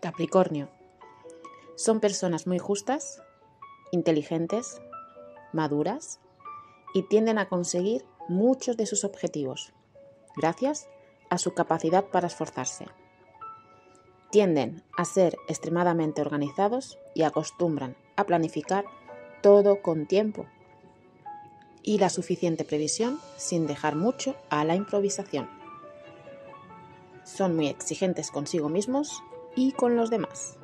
Capricornio. Son personas muy justas, inteligentes, maduras y tienden a conseguir muchos de sus objetivos, gracias a su capacidad para esforzarse. Tienden a ser extremadamente organizados y acostumbran a planificar todo con tiempo y la suficiente previsión sin dejar mucho a la improvisación. Son muy exigentes consigo mismos y con los demás.